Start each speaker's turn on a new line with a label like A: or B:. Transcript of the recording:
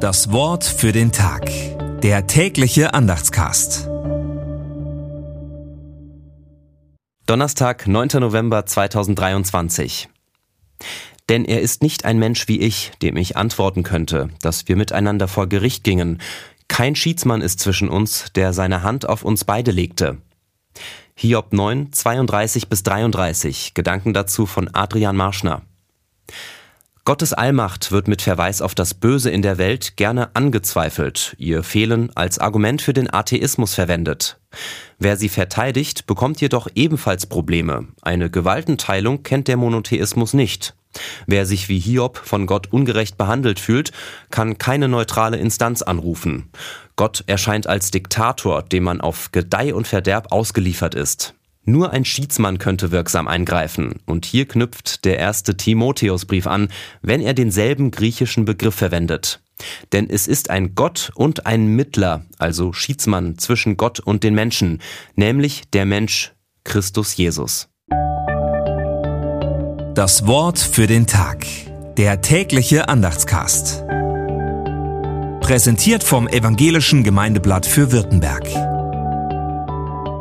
A: Das Wort für den Tag. Der tägliche Andachtscast.
B: Donnerstag, 9. November 2023. Denn er ist nicht ein Mensch wie ich, dem ich antworten könnte, dass wir miteinander vor Gericht gingen. Kein Schiedsmann ist zwischen uns, der seine Hand auf uns beide legte. Hiob 9, 32 bis 33. Gedanken dazu von Adrian Marschner. Gottes Allmacht wird mit Verweis auf das Böse in der Welt gerne angezweifelt, ihr Fehlen als Argument für den Atheismus verwendet. Wer sie verteidigt, bekommt jedoch ebenfalls Probleme. Eine Gewaltenteilung kennt der Monotheismus nicht. Wer sich wie Hiob von Gott ungerecht behandelt fühlt, kann keine neutrale Instanz anrufen. Gott erscheint als Diktator, dem man auf Gedeih und Verderb ausgeliefert ist. Nur ein Schiedsmann könnte wirksam eingreifen. Und hier knüpft der erste Timotheusbrief an, wenn er denselben griechischen Begriff verwendet. Denn es ist ein Gott und ein Mittler, also Schiedsmann zwischen Gott und den Menschen, nämlich der Mensch Christus Jesus.
A: Das Wort für den Tag. Der tägliche Andachtscast. Präsentiert vom Evangelischen Gemeindeblatt für Württemberg.